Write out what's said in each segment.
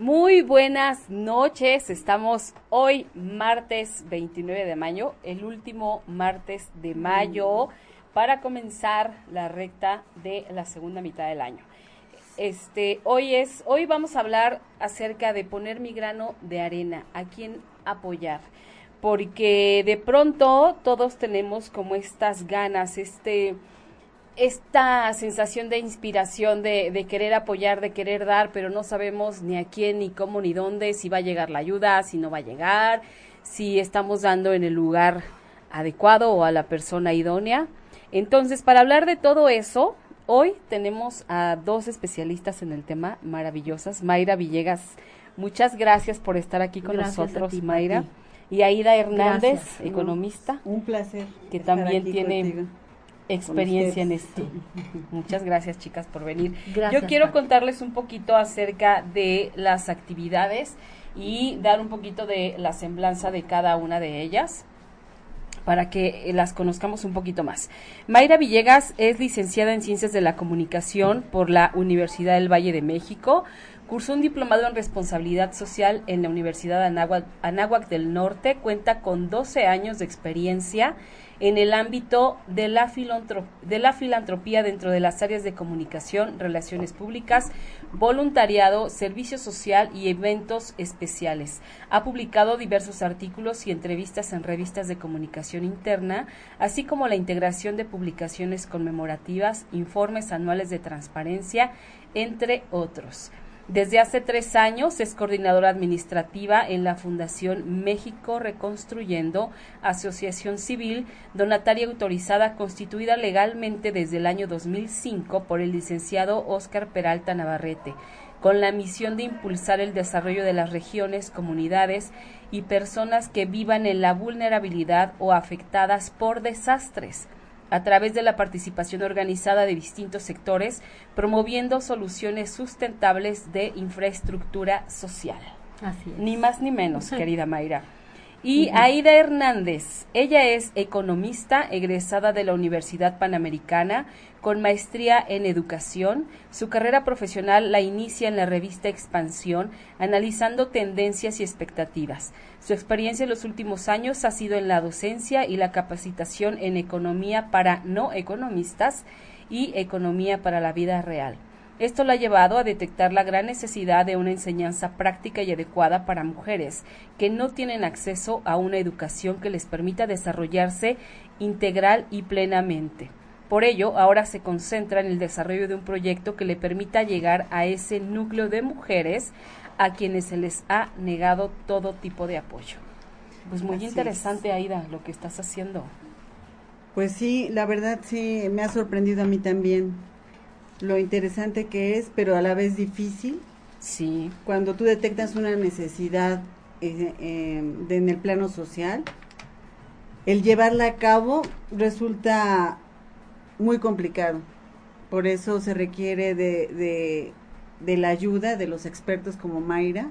Muy buenas noches, estamos hoy martes 29 de mayo, el último martes de mayo para comenzar la recta de la segunda mitad del año. Este, hoy es, hoy vamos a hablar acerca de poner mi grano de arena, a quién apoyar, porque de pronto todos tenemos como estas ganas, este, esta sensación de inspiración, de, de, querer apoyar, de querer dar, pero no sabemos ni a quién, ni cómo, ni dónde, si va a llegar la ayuda, si no va a llegar, si estamos dando en el lugar adecuado o a la persona idónea. Entonces, para hablar de todo eso, hoy tenemos a dos especialistas en el tema maravillosas. Mayra Villegas, muchas gracias por estar aquí con nosotros, Mayra. Y Aida Hernández, economista. Un placer. Que también tiene experiencia en esto. Muchas gracias, chicas, por venir. Yo quiero contarles un poquito acerca de las actividades y dar un poquito de la semblanza de cada una de ellas para que las conozcamos un poquito más. Mayra Villegas es licenciada en Ciencias de la Comunicación por la Universidad del Valle de México. Cursó un diplomado en responsabilidad social en la Universidad Anáhuac, Anáhuac del Norte. Cuenta con 12 años de experiencia en el ámbito de la, de la filantropía dentro de las áreas de comunicación, relaciones públicas, voluntariado, servicio social y eventos especiales. Ha publicado diversos artículos y entrevistas en revistas de comunicación interna, así como la integración de publicaciones conmemorativas, informes anuales de transparencia, entre otros. Desde hace tres años es coordinadora administrativa en la Fundación México Reconstruyendo, asociación civil donataria autorizada constituida legalmente desde el año 2005 por el licenciado Óscar Peralta Navarrete, con la misión de impulsar el desarrollo de las regiones, comunidades y personas que vivan en la vulnerabilidad o afectadas por desastres a través de la participación organizada de distintos sectores, promoviendo soluciones sustentables de infraestructura social. Así es. Ni más ni menos, querida Mayra. Y Aida Hernández, ella es economista egresada de la Universidad Panamericana con maestría en educación. Su carrera profesional la inicia en la revista Expansión, analizando tendencias y expectativas. Su experiencia en los últimos años ha sido en la docencia y la capacitación en economía para no economistas y economía para la vida real. Esto la ha llevado a detectar la gran necesidad de una enseñanza práctica y adecuada para mujeres que no tienen acceso a una educación que les permita desarrollarse integral y plenamente. Por ello, ahora se concentra en el desarrollo de un proyecto que le permita llegar a ese núcleo de mujeres a quienes se les ha negado todo tipo de apoyo. Pues muy Así interesante, es. Aida, lo que estás haciendo. Pues sí, la verdad sí, me ha sorprendido a mí también lo interesante que es, pero a la vez difícil. Sí, Cuando tú detectas una necesidad eh, eh, de- en el plano social, el llevarla a cabo resulta muy complicado. Por eso se requiere de, de, de la ayuda de los expertos como Mayra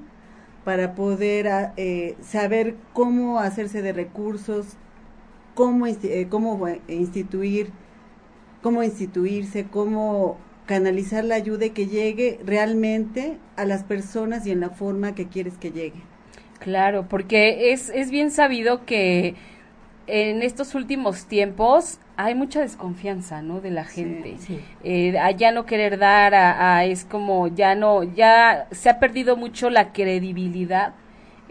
para poder ah, eh, saber cómo hacerse de recursos, cómo, cómo instituir, cómo instituirse, cómo canalizar la ayuda y que llegue realmente a las personas y en la forma que quieres que llegue. Claro, porque es, es bien sabido que en estos últimos tiempos hay mucha desconfianza, ¿no? De la gente. Sí. Eh, a ya no querer dar, a, a es como ya no, ya se ha perdido mucho la credibilidad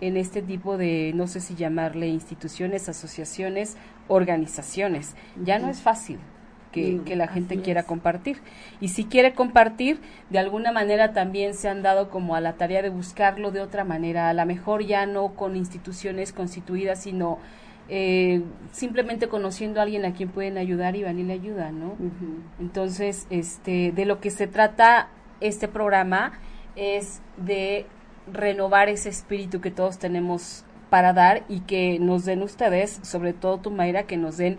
en este tipo de, no sé si llamarle instituciones, asociaciones, organizaciones. Ya no es fácil. Que, la gente quiera compartir. Y si quiere compartir, de alguna manera también se han dado como a la tarea de buscarlo de otra manera, a lo mejor ya no con instituciones constituidas, sino eh, simplemente conociendo a alguien a quien pueden ayudar y van y le ayudan, ¿no? Entonces, este, de lo que se trata este programa es de renovar ese espíritu que todos tenemos para dar y que nos den ustedes, sobre todo tu Mayra, que nos den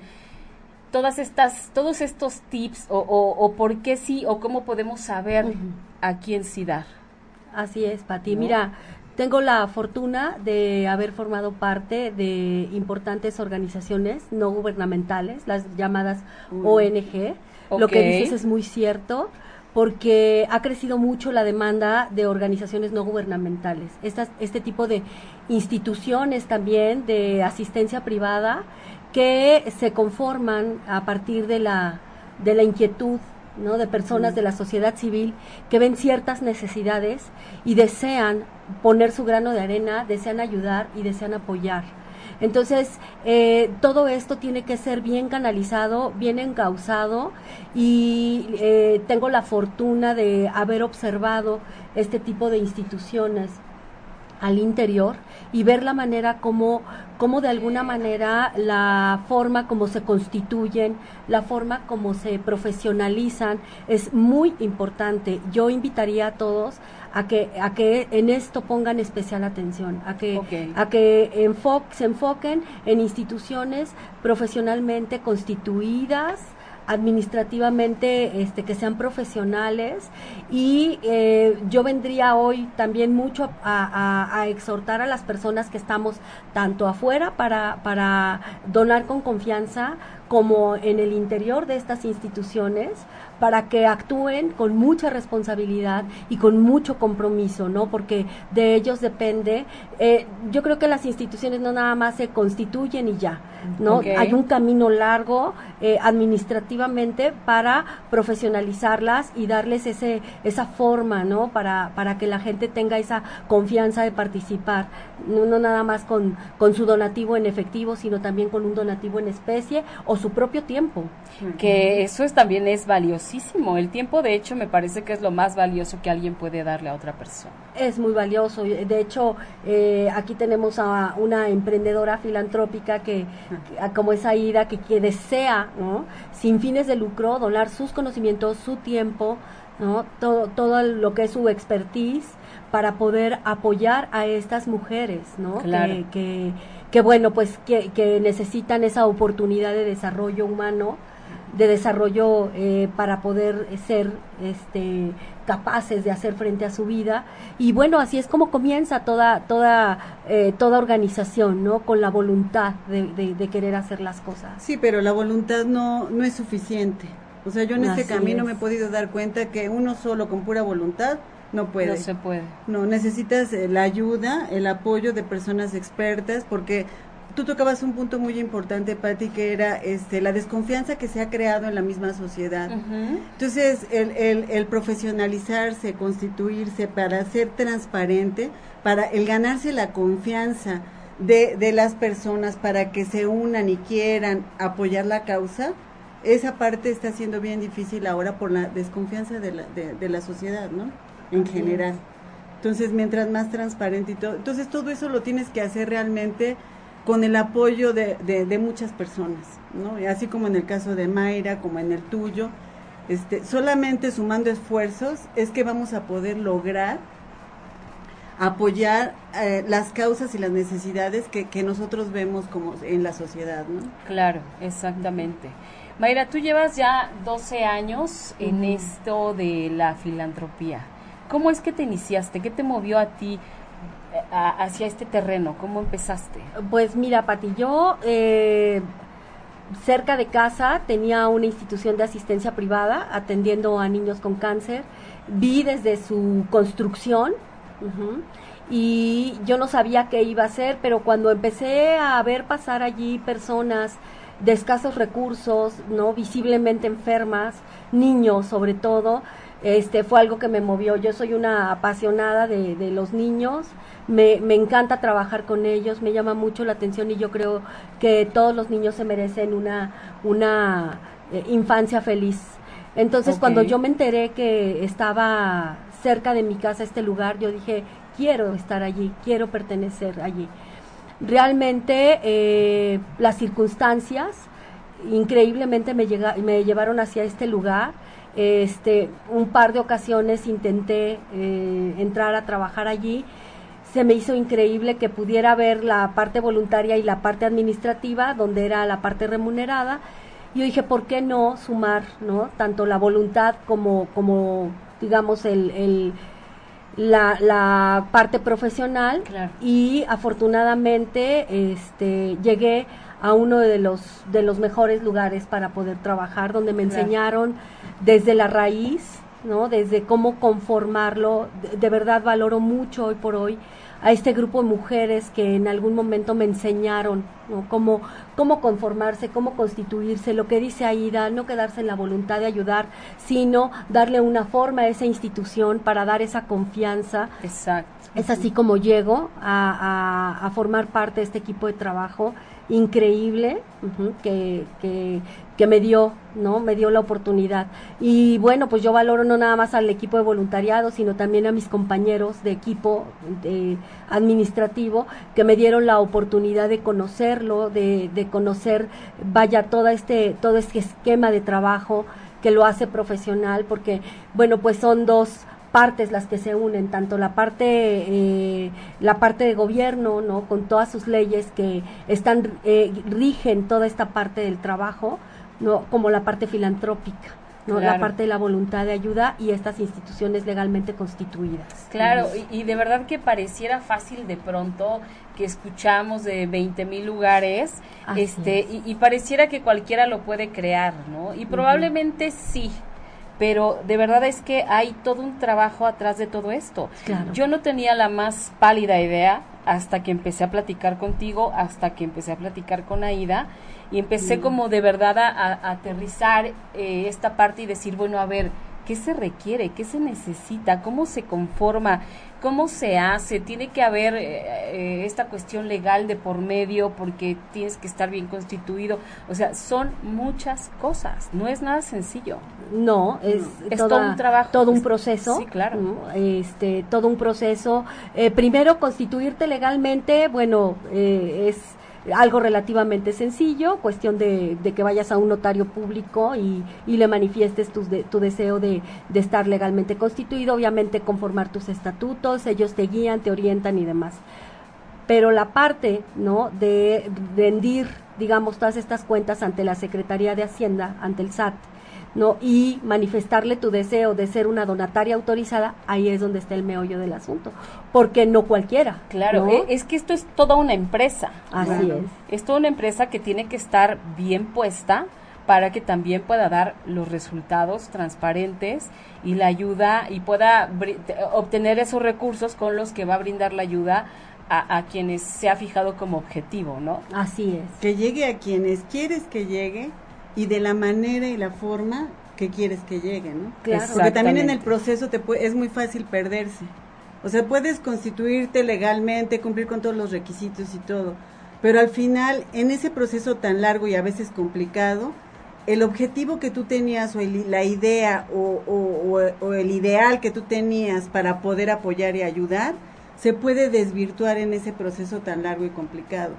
todas estas, todos estos tips o, o, por qué sí o cómo podemos saber a quién sí dar. Así es, Pati. Mira, tengo la fortuna de haber formado parte de importantes organizaciones no gubernamentales, las llamadas ONG. Lo que dices es muy cierto porque ha crecido mucho la demanda de organizaciones no gubernamentales. este tipo de instituciones también de asistencia privada que se conforman a partir de la, de la inquietud ¿no? de personas de la sociedad civil que ven ciertas necesidades y desean poner su grano de arena, desean ayudar y desean apoyar. Entonces, eh, todo esto tiene que ser bien canalizado, bien encauzado y eh, tengo la fortuna de haber observado este tipo de instituciones al interior y ver la manera como, como de alguna manera la forma como se constituyen, la forma como se profesionalizan es muy importante. Yo invitaría a todos a que, a que en esto pongan especial atención, a que, a que se enfoquen en instituciones profesionalmente constituidas, administrativamente este, que sean profesionales. Y eh, yo vendría hoy también mucho a, exhortar a las personas que estamos tanto afuera para, para donar con confianza como en el interior de estas instituciones para que actúen con mucha responsabilidad y con mucho compromiso, ¿no? Porque de ellos depende. Eh, yo creo que las instituciones no nada más se constituyen y ya, ¿no? Hay un camino largo eh, administrativamente para profesionalizarlas y darles ese esa forma, ¿no? Para para que la gente tenga esa confianza de participar, no, no nada más con con su donativo en efectivo, sino también con un donativo en especie o su propio tiempo. Que eso es también es valioso el tiempo, de hecho, me parece que es lo más valioso que alguien puede darle a otra persona. Es muy valioso. De hecho, eh, aquí tenemos a una emprendedora filantrópica que, como es Aida, que, que desea, ¿no? sin fines de lucro, donar sus conocimientos, su tiempo, ¿no? todo, todo lo que es su expertise para poder apoyar a estas mujeres, ¿no? Que, que, bueno, pues que, que necesitan esa oportunidad de desarrollo humano de desarrollo eh, para poder ser este, capaces de hacer frente a su vida. Y bueno así es como comienza toda toda eh, toda organización no con la voluntad de, de, querer hacer las cosas. Sí pero la voluntad no no es suficiente. O sea yo en este camino me he podido dar cuenta que uno solo con pura voluntad no puede. No se puede. No, necesitas eh, la ayuda, el apoyo de personas expertas, porque tú tocabas un punto muy importante, Patti, que era este, la desconfianza que se ha creado en la misma sociedad. Entonces, el, el, profesionalizarse, constituirse para ser transparente, para el ganarse la confianza de, de las personas para que se unan y quieran apoyar la causa, esa parte está siendo bien difícil ahora por la desconfianza de la, de, la sociedad, ¿no? En general. Entonces, mientras más transparente y todo, entonces todo eso lo tienes que hacer realmente con el apoyo de, de, muchas personas, ¿no? Y así como en el caso de Mayra, como en el tuyo, este, solamente sumando esfuerzos es que vamos a poder lograr apoyar eh, las causas y las necesidades que, que, nosotros vemos como en la sociedad, ¿no? Claro, exactamente. Mayra, tú llevas ya 12 años en esto de la filantropía. ¿Cómo es que te iniciaste? ¿Qué te movió a ti hacia este terreno? ¿Cómo empezaste? Pues mira, Pati, yo eh, cerca de casa tenía una institución de asistencia privada atendiendo a niños con cáncer. Vi desde su construcción y yo no sabía qué iba a hacer, pero cuando empecé a ver pasar allí personas de escasos recursos, no visiblemente enfermas, niños sobre todo, este fue algo que me movió. Yo soy una apasionada de, de los niños, me, me, encanta trabajar con ellos, me llama mucho la atención y yo creo que todos los niños se merecen una, una eh, infancia feliz. Entonces, cuando yo me enteré que estaba cerca de mi casa este lugar, yo dije, quiero estar allí, quiero pertenecer allí. Realmente eh, las circunstancias increíblemente me, llega, me llevaron hacia este lugar. Este, un par de ocasiones intenté eh, entrar a trabajar allí. Se me hizo increíble que pudiera ver la parte voluntaria y la parte administrativa, donde era la parte remunerada. Yo dije, ¿por qué no sumar, no? Tanto la voluntad como, como digamos, el, la, la, parte profesional. Y afortunadamente, este, llegué a uno de los, de los mejores lugares para poder trabajar, donde me enseñaron desde la raíz, ¿no? Desde cómo conformarlo. De, verdad valoro mucho hoy por hoy a este grupo de mujeres que en algún momento me enseñaron ¿no? cómo, cómo conformarse, cómo constituirse, lo que dice Aida, no quedarse en la voluntad de ayudar, sino darle una forma a esa institución para dar esa confianza. Exacto. Es así como llego a, a, a formar parte de este equipo de trabajo increíble que, que, que, me dio, ¿no? Me dio la oportunidad. Y bueno, pues yo valoro no nada más al equipo de voluntariado, sino también a mis compañeros de equipo de administrativo que me dieron la oportunidad de conocerlo, de, de conocer, vaya, todo este, todo este esquema de trabajo que lo hace profesional, porque, bueno, pues son dos partes las que se unen, tanto la parte, eh, la parte de gobierno, ¿no? Con todas sus leyes que están, eh, rigen toda esta parte del trabajo, ¿no? Como la parte filantrópica. ¿no? la parte de la voluntad de ayuda y estas instituciones legalmente constituidas. Claro, y, de verdad que pareciera fácil de pronto que escuchamos de 20 mil lugares, este, y, pareciera que cualquiera lo puede crear, ¿no? Y probablemente sí, pero de verdad es que hay todo un trabajo atrás de todo esto. Yo no tenía la más pálida idea hasta que empecé a platicar contigo, hasta que empecé a platicar con Aida y empecé mm. como de verdad a, aterrizar eh, esta parte y decir, bueno, a ver, ¿qué se requiere? ¿Qué se necesita? ¿Cómo se conforma? ¿Cómo se hace? Tiene que haber eh, eh, esta cuestión legal de por medio porque tienes que estar bien constituido. O sea, son muchas cosas. No es nada sencillo. No, es, todo un trabajo. Todo un proceso. Sí, claro. Este, todo un proceso. Eh, primero, constituirte legalmente, bueno, es algo relativamente sencillo, cuestión de, que vayas a un notario público y, le manifiestes tu, tu deseo de, estar legalmente constituido, obviamente conformar tus estatutos, ellos te guían, te orientan y demás. Pero la parte, ¿no?, de rendir, digamos, todas estas cuentas ante la Secretaría de Hacienda, ante el SAT, ¿no? Y manifestarle tu deseo de ser una donataria autorizada, ahí es donde está el meollo del asunto, porque no cualquiera. Claro, e, es que esto es toda una empresa. Así es. Es toda una empresa que tiene que estar bien puesta para que también pueda dar los resultados transparentes y la ayuda y pueda obtener esos recursos con los que va a brindar la ayuda a, a, quienes se ha fijado como objetivo, ¿no? Así es. Que llegue a quienes quieres que llegue y de la manera y la forma que quieres que llegue, ¿no? Claro. Porque también en el proceso te es muy fácil perderse. O sea, puedes constituirte legalmente, cumplir con todos los requisitos y todo, pero al final, en ese proceso tan largo y a veces complicado, el objetivo que tú tenías o la idea o, o, el ideal que tú tenías para poder apoyar y ayudar, se puede desvirtuar en ese proceso tan largo y complicado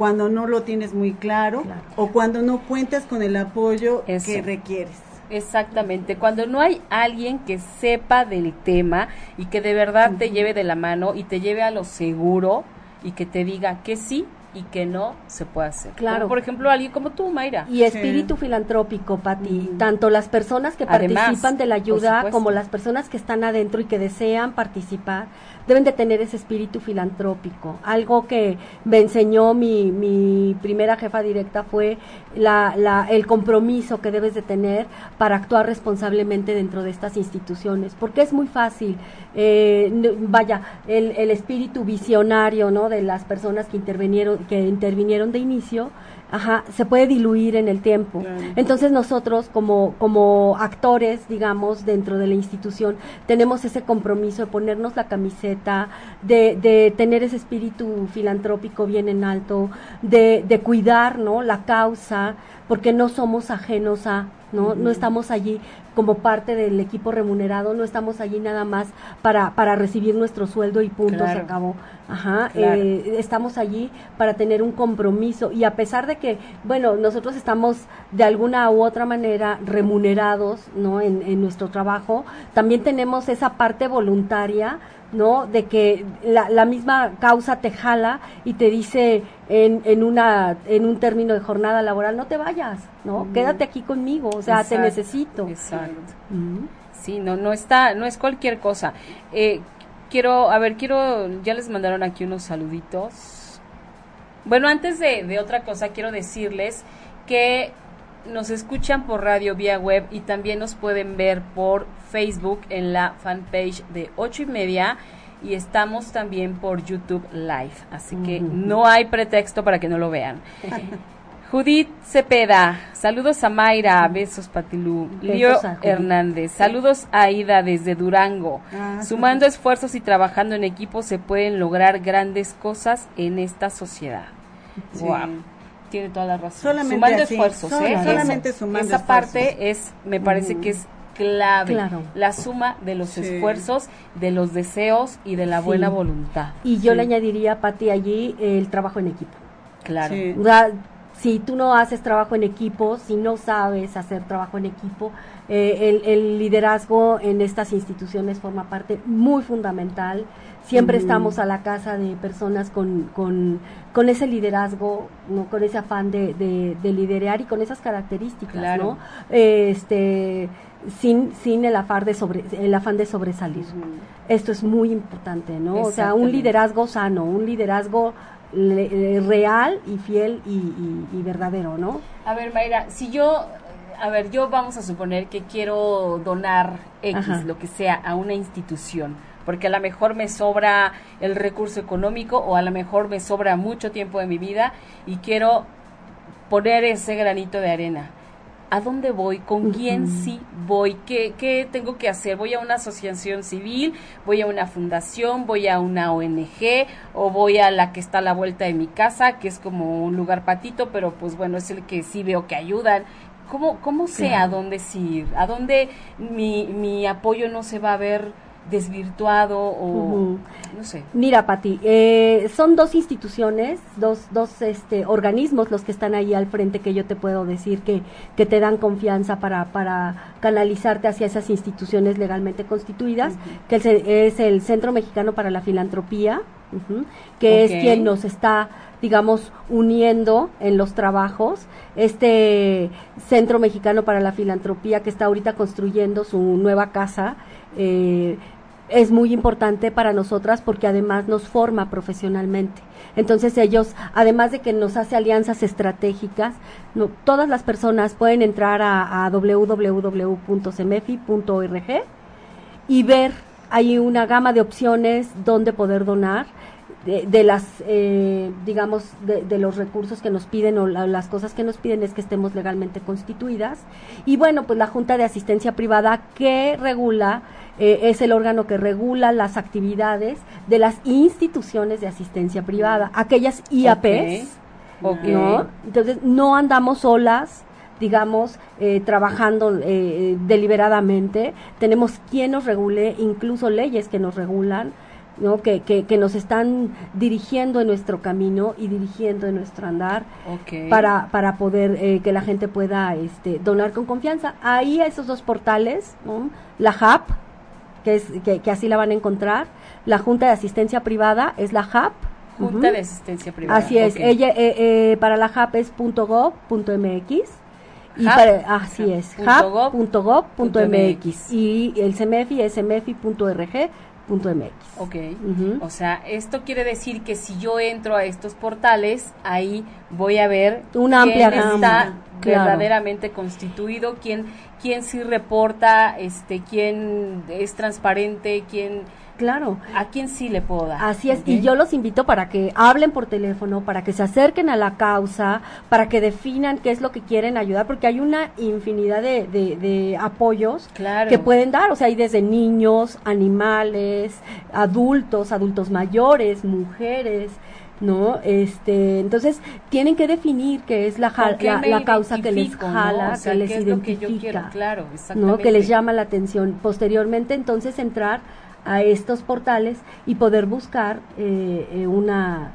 cuando no lo tienes muy claro, o cuando no cuentas con el apoyo que requieres. Exactamente, cuando no hay alguien que sepa del tema y que de verdad te lleve de la mano y te lleve a lo seguro y que te diga que sí y que no se puede hacer. Claro. por ejemplo, alguien como tú, Mayra. Y espíritu filantrópico, Pati. Tanto las personas que participan de la ayuda como las personas que están adentro y que desean participar deben de tener ese espíritu filantrópico. Algo que me enseñó mi, mi primera jefa directa fue la, el compromiso que debes de tener para actuar responsablemente dentro de estas instituciones, porque es muy fácil eh, vaya, el, el, espíritu visionario, ¿no? De las personas que intervinieron, que intervinieron de inicio, Ajá, se puede diluir en el tiempo. Entonces nosotros como, como actores, digamos, dentro de la institución, tenemos ese compromiso de ponernos la camiseta, de, de tener ese espíritu filantrópico bien en alto, de, de cuidar, ¿no? La causa, porque no somos ajenos a, ¿no? No estamos allí como parte del equipo remunerado, no estamos allí nada más para, para recibir nuestro sueldo y punto, se acabó. Ajá, eh, estamos allí para tener un compromiso y a pesar de que, bueno, nosotros estamos de alguna u otra manera remunerados, ¿no? En, en nuestro trabajo, también tenemos esa parte voluntaria ¿no? De que la, la, misma causa te jala y te dice en, en, una, en un término de jornada laboral, no te vayas, ¿no? Quédate aquí conmigo, o sea, te necesito. Exacto. Sí, no, no está, no es cualquier cosa. Eh, quiero, a ver, quiero, ya les mandaron aquí unos saluditos. Bueno, antes de, de otra cosa, quiero decirles que nos escuchan por radio vía web y también nos pueden ver por Facebook en la fanpage de ocho y media y estamos también por YouTube Live, así que no hay pretexto para que no lo vean. Judith Cepeda, saludos a Mayra, besos Patilú, Leo Hernández, saludos a Ida desde Durango. Ah, Sumando esfuerzos y trabajando en equipo se pueden lograr grandes cosas en esta sociedad. Tiene toda la razón. Solamente sumando esfuerzos, ¿eh? Solamente sumando Esa parte es, me parece que es clave. La suma de los esfuerzos, de los deseos y de la buena voluntad. Y yo le añadiría, Pati, allí el trabajo en equipo. Claro. Si tú no haces trabajo en equipo, si no sabes hacer trabajo en equipo, eh, el, liderazgo en estas instituciones forma parte muy fundamental. Siempre estamos a la casa de personas con, con, con ese liderazgo, ¿no? con ese afán de, de, liderar y con esas características, ¿no? este, sin, sin el, afán de sobre, el afán de sobresalir. Esto es muy importante, ¿no? O sea, un liderazgo sano, un liderazgo eh, real y fiel y, y verdadero, ¿no? A ver, Mayra, si yo a ver, yo vamos a suponer que quiero donar X, lo que sea, a una institución, porque a lo mejor me sobra el recurso económico o a lo mejor me sobra mucho tiempo de mi vida y quiero poner ese granito de arena. ¿A dónde voy? ¿Con quién sí voy? ¿Qué, ¿Qué tengo que hacer? ¿Voy a una asociación civil? ¿Voy a una fundación? ¿Voy a una ONG? ¿O voy a la que está a la vuelta de mi casa, que es como un lugar patito, pero pues bueno, es el que sí veo que ayudan? ¿Cómo, cómo sé a dónde ir? ¿A dónde mi, mi apoyo no se va a ver desvirtuado o no sé. Mira, Pati, eh, son dos instituciones, dos, dos este, organismos los que están ahí al frente que yo te puedo decir que, que te dan confianza para, para canalizarte hacia esas instituciones legalmente constituidas, que es el Centro Mexicano para la Filantropía, que es quien nos está digamos, uniendo en los trabajos. Este Centro Mexicano para la Filantropía que está ahorita construyendo su nueva casa, eh, es muy importante para nosotras porque además nos forma profesionalmente. Entonces ellos, además de que nos hace alianzas estratégicas, no, todas las personas pueden entrar a, a www.cemefi.org y ver hay una gama de opciones donde poder donar de, las, eh, digamos, de, los recursos que nos piden o las cosas que nos piden es que estemos legalmente constituidas. Y bueno, pues la Junta de Asistencia Privada que regula, eh, es el órgano que regula las actividades de las instituciones de asistencia privada, aquellas IAPs, ¿no? Entonces, no andamos solas, digamos, eh, trabajando deliberadamente. Tenemos quien nos regule, incluso leyes que nos regulan. ¿no? Que, que, nos están dirigiendo en nuestro camino y dirigiendo en nuestro andar para, para poder eh, que la gente pueda este, donar con confianza. Ahí a esos dos portales, la HAP, que, es, que, así la van a encontrar, la Junta de Asistencia Privada es la HAP. Junta de Asistencia Privada. Así es, ella eh, eh, para la HAP es .gov.mx. Y para, así es, hap.gov.mx y el CEMEFI es cemefi.org MX. Ok, o sea, esto quiere decir que si yo entro a estos portales, ahí voy a ver una amplia quién está verdaderamente constituido, quién, quién sí reporta, este, quién es transparente, quién Claro. ¿A quién sí le puedo dar? Así es, y yo los invito para que hablen por teléfono, para que se acerquen a la causa, para que definan qué es lo que quieren ayudar, porque hay una infinidad de, de, apoyos que pueden dar, o sea, hay desde niños, animales, adultos, adultos mayores, mujeres, ¿no? Este, entonces tienen que definir qué es la, la, causa que les jala, que les identifica, claro, ¿no? Que les llama la atención. Posteriormente, entonces entrar a estos portales y poder buscar eh, eh, una,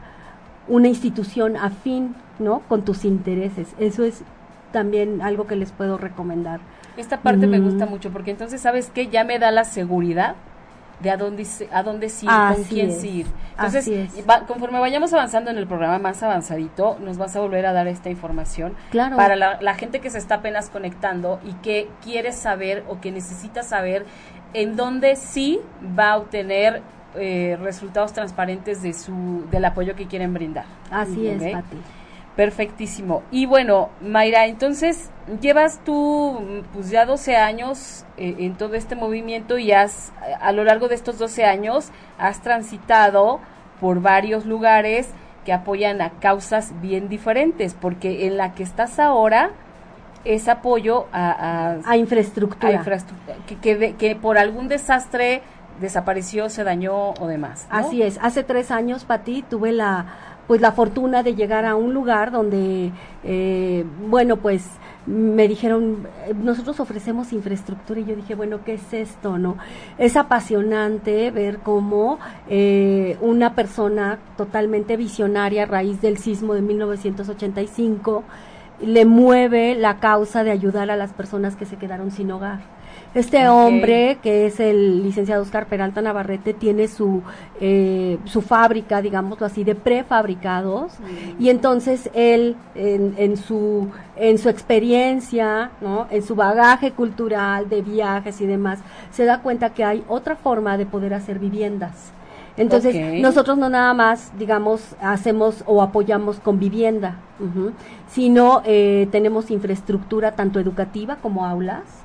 una institución afín ¿no? con tus intereses. Eso es también algo que les puedo recomendar. Esta parte me gusta mucho porque entonces, ¿sabes qué? Ya me da la seguridad de a dónde, a dónde sí, con quién sí Entonces, conforme vayamos avanzando en el programa más avanzadito, nos vas a volver a dar esta información claro. para la, la gente que se está apenas conectando y que quiere saber o que necesita saber en donde sí va a obtener eh, resultados transparentes de su del apoyo que quieren brindar. Así es, Pati. Perfectísimo. Y bueno, Mayra, entonces llevas tú pues ya 12 años eh, en todo este movimiento y has a lo largo de estos 12 años has transitado por varios lugares que apoyan a causas bien diferentes, porque en la que estás ahora es apoyo a, a, infraestructura, que, que, por algún desastre desapareció, se dañó o demás. Así es. Hace tres años, Pati, tuve la pues la fortuna de llegar a un lugar donde, eh, bueno, pues me dijeron, nosotros ofrecemos infraestructura y yo dije, bueno, ¿qué es esto? no Es apasionante ver cómo eh, una persona totalmente visionaria a raíz del sismo de 1985 le mueve la causa de ayudar a las personas que se quedaron sin hogar. Este hombre, que es el licenciado Oscar Peralta Navarrete, tiene su, eh, su fábrica, digámoslo así, de prefabricados, mm. y entonces él, en, en, su, en su experiencia, ¿no? en su bagaje cultural de viajes y demás, se da cuenta que hay otra forma de poder hacer viviendas. Entonces, nosotros no nada más, digamos, hacemos o apoyamos con vivienda, sino eh, tenemos infraestructura tanto educativa como aulas,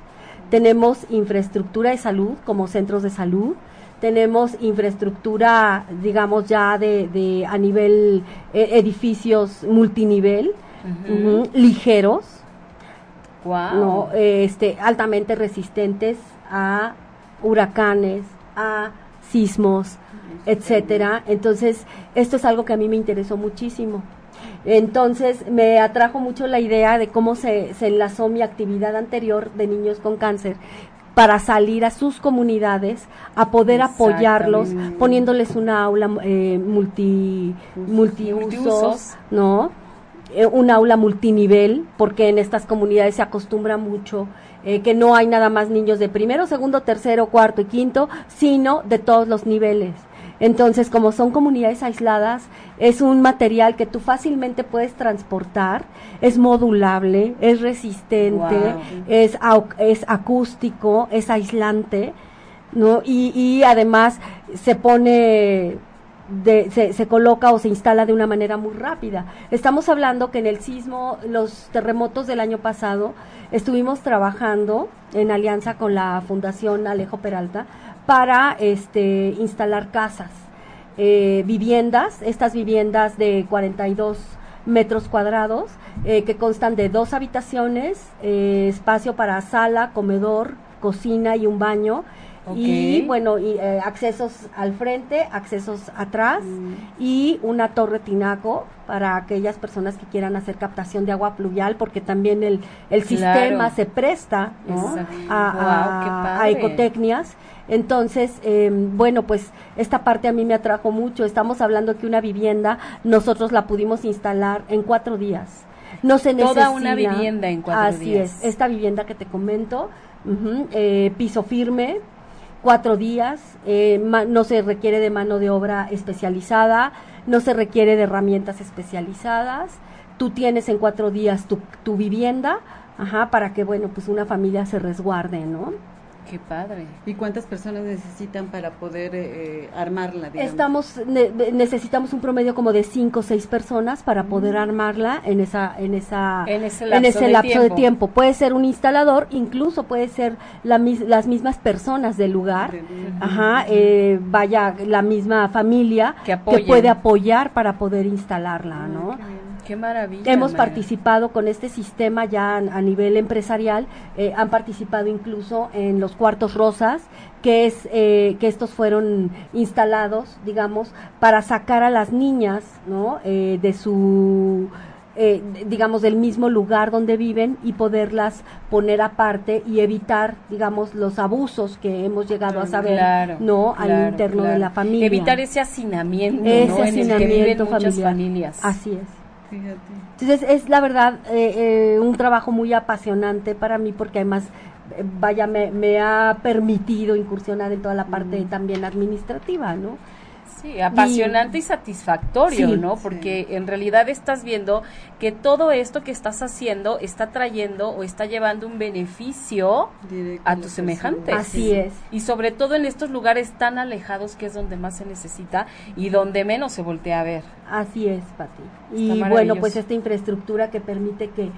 tenemos infraestructura de salud como centros de salud, tenemos infraestructura, digamos, ya de, de a nivel eh, edificios multinivel, ligeros, no, este, altamente resistentes a huracanes, a sismos, etcétera. Entonces, esto es algo que a mí me interesó muchísimo. Entonces, me atrajo mucho la idea de cómo se, se enlazó mi actividad anterior de niños con cáncer para salir a sus comunidades a poder apoyarlos poniéndoles una aula eh, multi multiusos, no eh, un aula multinivel porque en estas comunidades se acostumbra mucho eh, que no hay nada más niños de primero segundo tercero cuarto y quinto sino de todos los niveles entonces, como son comunidades aisladas, es un material que tú fácilmente puedes transportar, es modulable, es resistente, es, es acústico, es aislante, ¿no? Y, y además se pone de, se, se, coloca o se instala de una manera muy rápida. Estamos hablando que en el sismo, los terremotos del año pasado, estuvimos trabajando en alianza con la Fundación Alejo Peralta para este, instalar casas, eh, viviendas, estas viviendas de 42 metros cuadrados, eh, que constan de dos habitaciones, eh, espacio para sala, comedor, cocina y un baño. Y bueno, y, accesos al frente, accesos atrás mm. y una torre tinaco para aquellas personas que quieran hacer captación de agua pluvial, porque también el, el sistema se presta a, a, ecotecnias. Entonces, em, bueno, pues esta parte a mí me atrajo mucho. Estamos hablando que una vivienda nosotros la pudimos instalar en cuatro días. No se Toda una vivienda en cuatro días. Así es. Esta vivienda que te comento, eh, piso firme, cuatro días, eh, no se requiere de mano de obra especializada, no se requiere de herramientas especializadas. Tú tienes en cuatro días tu, tu vivienda, ajá, para que, bueno, pues una familia se resguarde, ¿no? Qué padre. ¿Y cuántas personas necesitan para poder eh, armarla? Estamos necesitamos un promedio como de cinco o seis personas para poder mm. armarla en esa en esa en ese lapso, de, tiempo. Puede ser un instalador, incluso puede ser la, las mismas personas del lugar. Ajá, eh, vaya la misma familia que, puede apoyar para poder instalarla, ¿no? Qué maravilla. Hemos participado con este sistema ya a, nivel empresarial, eh, han participado incluso en los cuartos rosas, que es eh, que estos fueron instalados, digamos, para sacar a las niñas, ¿no? Eh, de su digamos, del mismo lugar donde viven y poderlas poner aparte y evitar, digamos, los abusos que hemos llegado a saber, ¿no? al interno de la familia. Evitar ese hacinamiento, ese hacinamiento familiar. familias. Así es. Entonces es la verdad eh, eh, un trabajo muy apasionante para mí porque además eh, vaya me, ha permitido incursionar en toda la parte también administrativa, ¿no? Sí, apasionante y, satisfactorio, ¿no? Porque en realidad estás viendo que todo esto que estás haciendo está trayendo o está llevando un beneficio a tus semejantes. Así es. Y sobre todo en estos lugares tan alejados que es donde más se necesita y donde menos se voltea a ver. Así es, Pati. Y bueno, pues esta infraestructura que permite que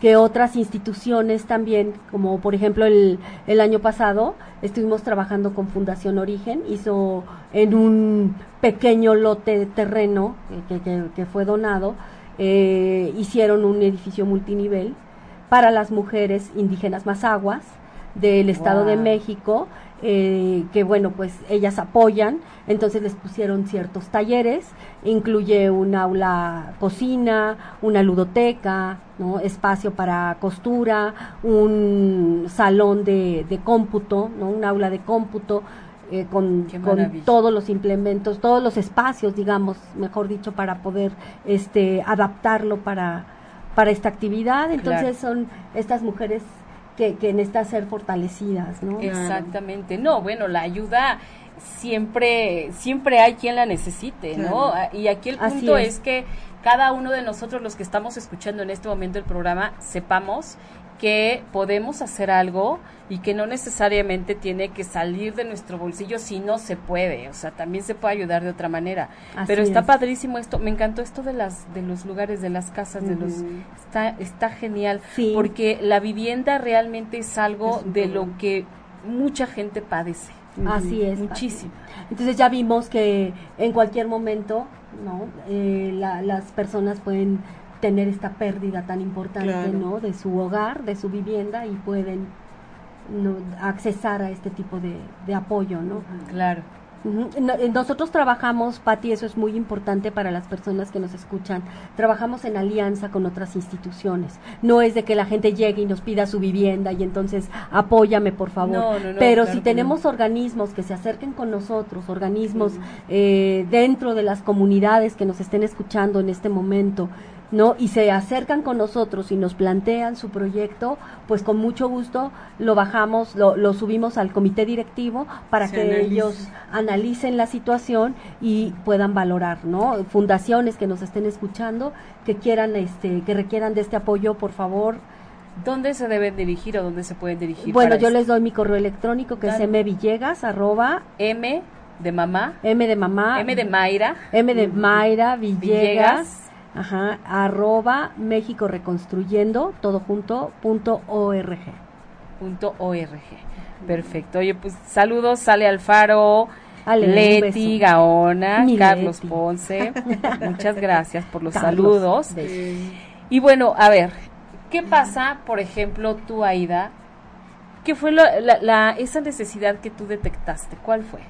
que otras instituciones también, como por ejemplo el, el año pasado, estuvimos trabajando con Fundación Origen, hizo en un pequeño lote de terreno que, que, fue donado, eh, hicieron un edificio multinivel para las mujeres indígenas mazaguas del Estado de México eh, que bueno, pues ellas apoyan, entonces les pusieron ciertos talleres, incluye un aula cocina, una ludoteca, ¿no? espacio para costura, un salón de, de cómputo, ¿no? un aula de cómputo, eh, con, con, todos los implementos, todos los espacios, digamos, mejor dicho, para poder este, adaptarlo para, para esta actividad. Entonces son estas mujeres que, que necesitan ser fortalecidas, ¿no? Exactamente. No, bueno, la ayuda siempre, siempre hay quien la necesite, ¿no? Ah, y aquí el punto es. que cada uno de nosotros, los que estamos escuchando en este momento el programa, sepamos que podemos hacer algo y que no necesariamente tiene que salir de nuestro bolsillo si no se puede, o sea, también se puede ayudar de otra manera. Pero está padrísimo esto, me encantó esto de las de los lugares, de las casas, de los está está genial, porque la vivienda realmente es algo de lo que mucha gente padece. Así es. Muchísimo. Entonces ya vimos que en cualquier momento, ¿no? Eh, las personas pueden tener esta pérdida tan importante, ¿no? De su hogar, de su vivienda y pueden no, accesar a este tipo de, de apoyo, ¿no? Claro. Eh, nosotros trabajamos, Patti, eso es muy importante para las personas que nos escuchan, trabajamos en alianza con otras instituciones. No es de que la gente llegue y nos pida su vivienda y entonces apóyame, por favor. Pero si tenemos organismos que se acerquen con nosotros, organismos eh, dentro de las comunidades que nos estén escuchando en este momento, ¿no? Y se acercan con nosotros y nos plantean su proyecto, pues con mucho gusto lo bajamos, lo, lo subimos al comité directivo para que ellos analicen la situación y puedan valorar, ¿no? Fundaciones que nos estén escuchando, que quieran, este, que requieran de este apoyo, por favor. ¿Dónde se deben dirigir o dónde se pueden dirigir? Bueno, yo les doy mi correo electrónico que es mvillegas arroba m de mamá m de mamá m de Mayra m de Mayra Villegas Ajá, arroba México Reconstruyendo, todo junto, punto org. Punto org. Perfecto. Oye, pues saludos, Sale Alfaro, Leti Gaona, Carlos Ponce. Muchas gracias por los saludos. Y bueno, a ver, ¿qué pasa, por ejemplo, tú, Aida? ¿Qué fue la, esa necesidad que tú detectaste? ¿Cuál fue?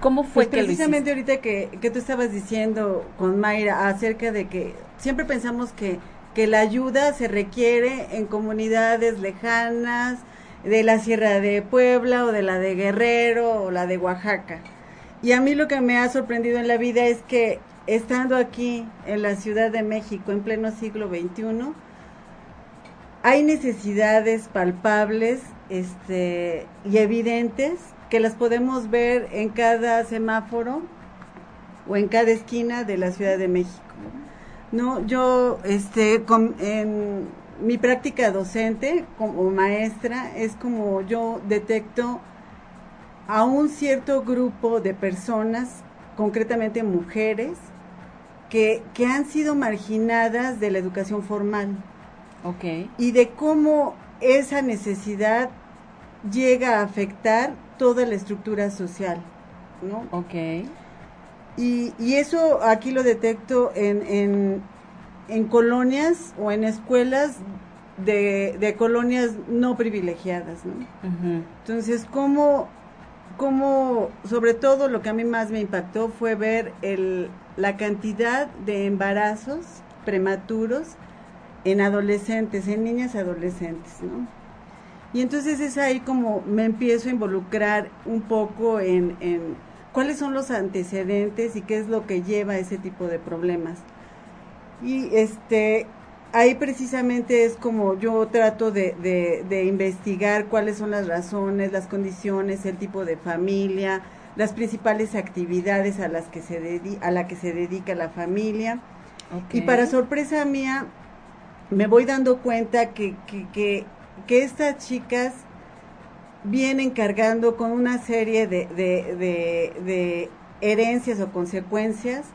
¿Cómo fue pues que precisamente ahorita que, que tú estabas diciendo con Mayra acerca de que siempre pensamos que, que la ayuda se requiere en comunidades lejanas, de la Sierra de Puebla o de la de Guerrero o la de Oaxaca. Y a mí lo que me ha sorprendido en la vida es que estando aquí en la Ciudad de México en pleno siglo XXI, hay necesidades palpables este, y evidentes que las podemos ver en cada semáforo o en cada esquina de la Ciudad de México. No, yo, este, en mi práctica docente como maestra es como yo detecto a un cierto grupo de personas, concretamente mujeres, que, que han sido marginadas de la educación formal. Ok. Y de cómo esa necesidad llega a afectar toda la estructura social, ¿no? Ok. Y, y eso aquí lo detecto en, en, en colonias o en escuelas de, de colonias no privilegiadas, ¿no? Entonces, ¿cómo, cómo, sobre todo lo que a mí más me impactó fue ver el, la cantidad de embarazos prematuros en adolescentes, en niñas adolescentes, ¿no? Y entonces es ahí como me empiezo a involucrar un poco en, en cuáles son los antecedentes y qué es lo que lleva a ese tipo de problemas. Y este ahí precisamente es como yo trato de, de, de investigar cuáles son las razones, las condiciones, el tipo de familia, las principales actividades a las que se dedi a la que se dedica la familia. Ok. Y para sorpresa mía, me voy dando cuenta que, que, que, que estas chicas vienen cargando con una serie de, de, de, de herencias o consecuencias,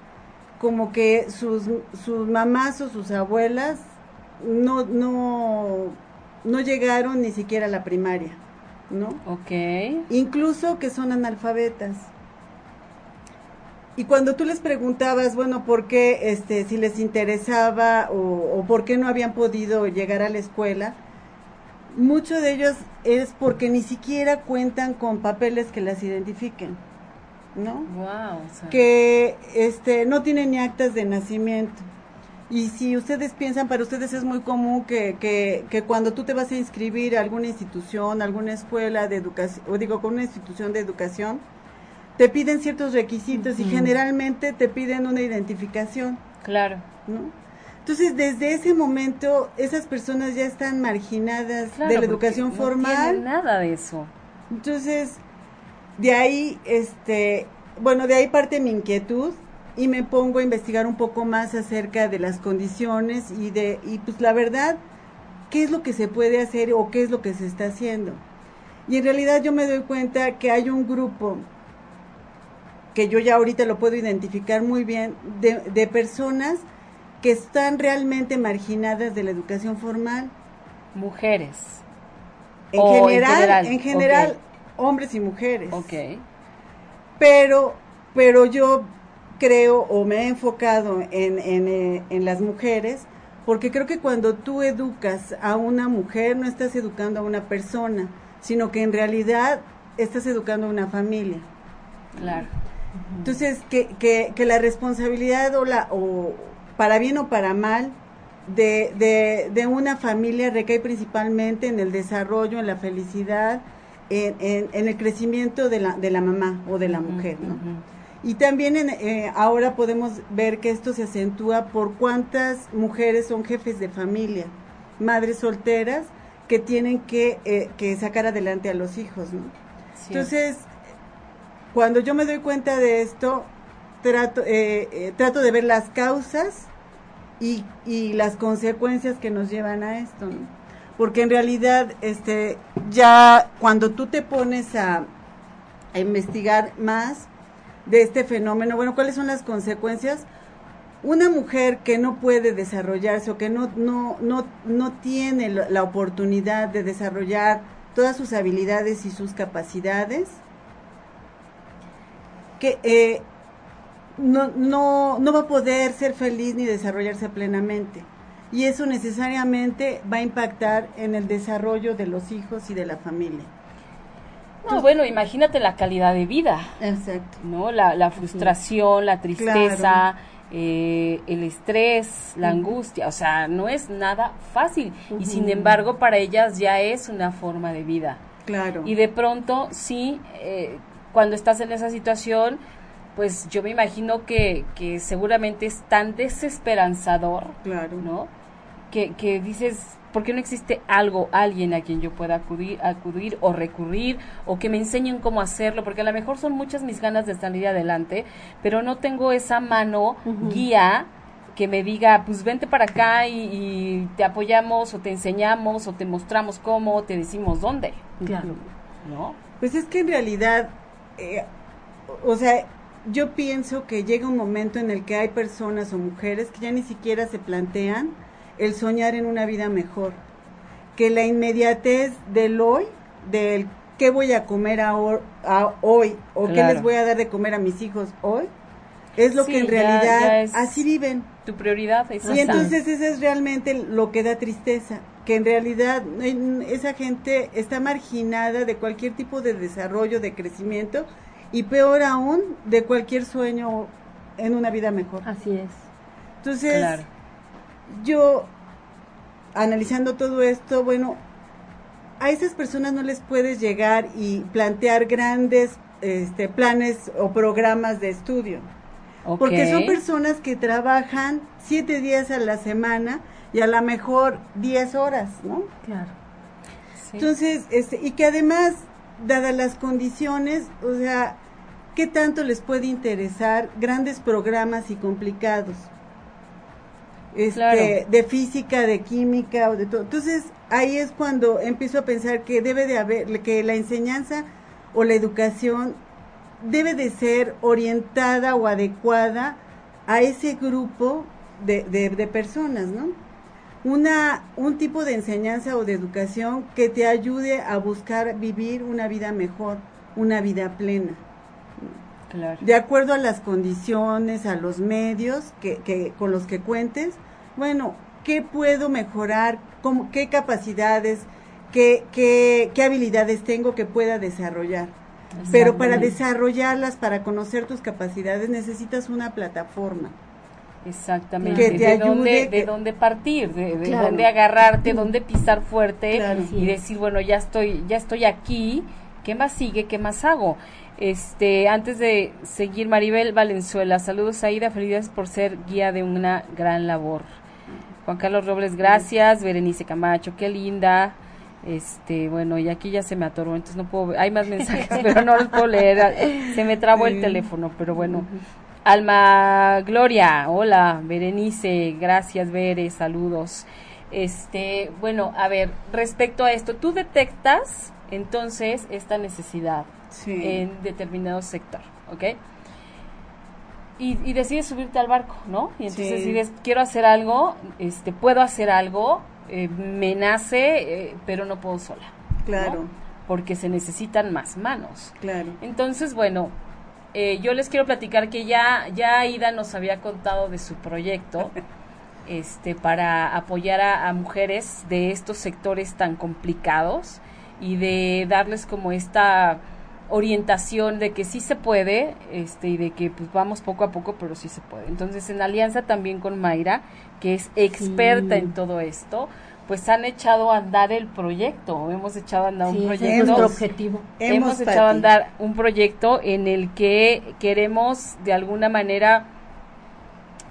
como que sus, sus mamás o sus abuelas no, no, no llegaron ni siquiera a la primaria, ¿no? Ok. incluso que son analfabetas. Y cuando tú les preguntabas, bueno, por qué, este, si les interesaba o, o por qué no habían podido llegar a la escuela, muchos de ellos es porque ni siquiera cuentan con papeles que las identifiquen, ¿no? Wow. o sea, que este no tienen ni actas de nacimiento. Y si ustedes piensan, para ustedes es muy común que, que, que cuando tú te vas a inscribir a alguna institución, alguna escuela de educación, o digo, con una institución de educación, te piden ciertos requisitos y generalmente te piden una identificación, Claro. ¿no? Entonces, desde ese momento, esas personas ya están marginadas claro, de la educación no formal. tienen nada de eso. Entonces, de ahí, este, bueno, de ahí parte mi inquietud y me pongo a investigar un poco más acerca de las condiciones y de, y pues la verdad, qué es lo que se puede hacer o qué es lo que se está haciendo. Y en realidad yo me doy cuenta que hay un grupo que yo ya ahorita lo puedo identificar muy bien, de, de personas que están realmente marginadas de la educación formal. Mujeres. En O en general, en general, hombres y mujeres. Ok. Pero, pero yo creo o me he enfocado en, en, eh, en las mujeres porque creo que cuando tú educas a una mujer no estás educando a una persona, sino que en realidad estás educando a una familia. Claro. Entonces, que, que, que la responsabilidad o la, o para bien o para mal, de, de, de una familia recae principalmente en el desarrollo, en la felicidad, en, en, en el crecimiento de la, de la mamá o de la mujer, ¿no? Y también en, eh, ahora podemos ver que esto se acentúa por cuántas mujeres son jefes de familia, madres solteras que tienen que, eh, que sacar adelante a los hijos, ¿no? Sí. Entonces, cuando yo me doy cuenta de esto, trato, eh, eh, trato de ver las causas y, y las consecuencias que nos llevan a esto. Porque en realidad, este, ya cuando tú te pones a, a investigar más de este fenómeno, bueno, ¿cuáles son las consecuencias? Una mujer que no puede desarrollarse o que no, no, no, no tiene la la oportunidad de desarrollar todas sus habilidades y sus capacidades, que eh, no, no, no va a poder ser feliz ni desarrollarse plenamente. Y eso necesariamente va a impactar en el desarrollo de los hijos y de la familia. No, bueno, imagínate la calidad de vida, Exacto. ¿no? La, la frustración, la tristeza, Claro. eh, el estrés, la angustia, o sea, no es nada fácil. Y sin embargo, para ellas ya es una forma de vida. Claro. Y de pronto, sí, eh, cuando estás en esa situación, pues yo me imagino que, que seguramente es tan desesperanzador, claro. ¿no? Que, que dices, ¿por qué no existe algo, alguien a quien yo pueda acudir, acudir o recurrir o que me enseñen cómo hacerlo? Porque a lo mejor son muchas mis ganas de salir adelante, pero no tengo esa mano guía que me diga, pues vente para acá y, y te apoyamos o te enseñamos o te mostramos cómo o te decimos dónde, Claro. ¿no? Pues es que en realidad eh, o sea, yo pienso que llega un momento en el que hay personas o mujeres que ya ni siquiera se plantean el soñar en una vida mejor, que la inmediatez del hoy, del qué voy a comer a, hoy o qué les voy a dar de comer a mis hijos hoy, es lo que en realidad así viven. Tu prioridad es Y entonces eso es realmente lo que da tristeza, que en realidad esa gente está marginada de cualquier tipo de desarrollo, de crecimiento y peor aún de cualquier sueño en una vida mejor. Así es. Entonces, yo analizando todo esto, bueno, a esas personas no les puedes llegar y plantear grandes este, planes o programas de estudio. Porque son personas que trabajan siete días a la semana y a lo mejor diez horas, ¿no? Claro. Entonces, este, y que además, dadas las condiciones, o sea, ¿qué tanto les puede interesar grandes programas y complicados? Este, de física, de química o de todo. Entonces, ahí es cuando empiezo a pensar que debe de haber, que la enseñanza o la educación debe de ser orientada o adecuada a ese grupo de, de, personas, ¿no? Una, un tipo de enseñanza o de educación que te ayude a buscar vivir una vida mejor, una vida plena. Claro. De acuerdo a las condiciones, a los medios que, que, con los que cuentes, bueno, ¿qué puedo mejorar? ¿Cómo, ¿Qué capacidades, qué, qué, qué habilidades tengo que pueda desarrollar? Pero para desarrollarlas, para conocer tus capacidades, necesitas una plataforma. Exactamente. Que te de, dónde, de dónde partir, de, dónde agarrarte, dónde pisar fuerte y decir, bueno, ya estoy, ya estoy aquí, ¿qué más sigue? ¿Qué más hago? Este, antes de seguir, Maribel Valenzuela, saludos Aida, felicidades por ser guía de una gran labor. Juan Carlos Robles, gracias. Berenice Camacho, qué linda. Este, bueno, y aquí ya se me atoró, entonces no puedo, hay más mensajes, pero no los puedo leer, se me trabó el teléfono, pero bueno. Alma Gloria, hola, Berenice, gracias, Bere, saludos. Este, bueno, a ver, respecto a esto, tú detectas entonces esta necesidad en determinado sector, ¿ok? Y, y, decides subirte al barco, ¿no? Y entonces decides, quiero hacer algo, este, puedo hacer algo, eh, me nace, eh, pero no puedo sola. Claro. Porque se necesitan más manos. Claro. Entonces, bueno, eh, yo les quiero platicar que ya, ya Aida nos había contado de su proyecto este, para apoyar a, mujeres de estos sectores tan complicados y de darles como esta orientación de que sí se puede este y de que pues vamos poco a poco pero sí se puede. Entonces en alianza también con Mayra que es experta en todo esto pues han echado a andar el proyecto. Hemos echado a andar un proyecto. nuestro objetivo. hemos, echado a andar un proyecto en el que queremos de alguna manera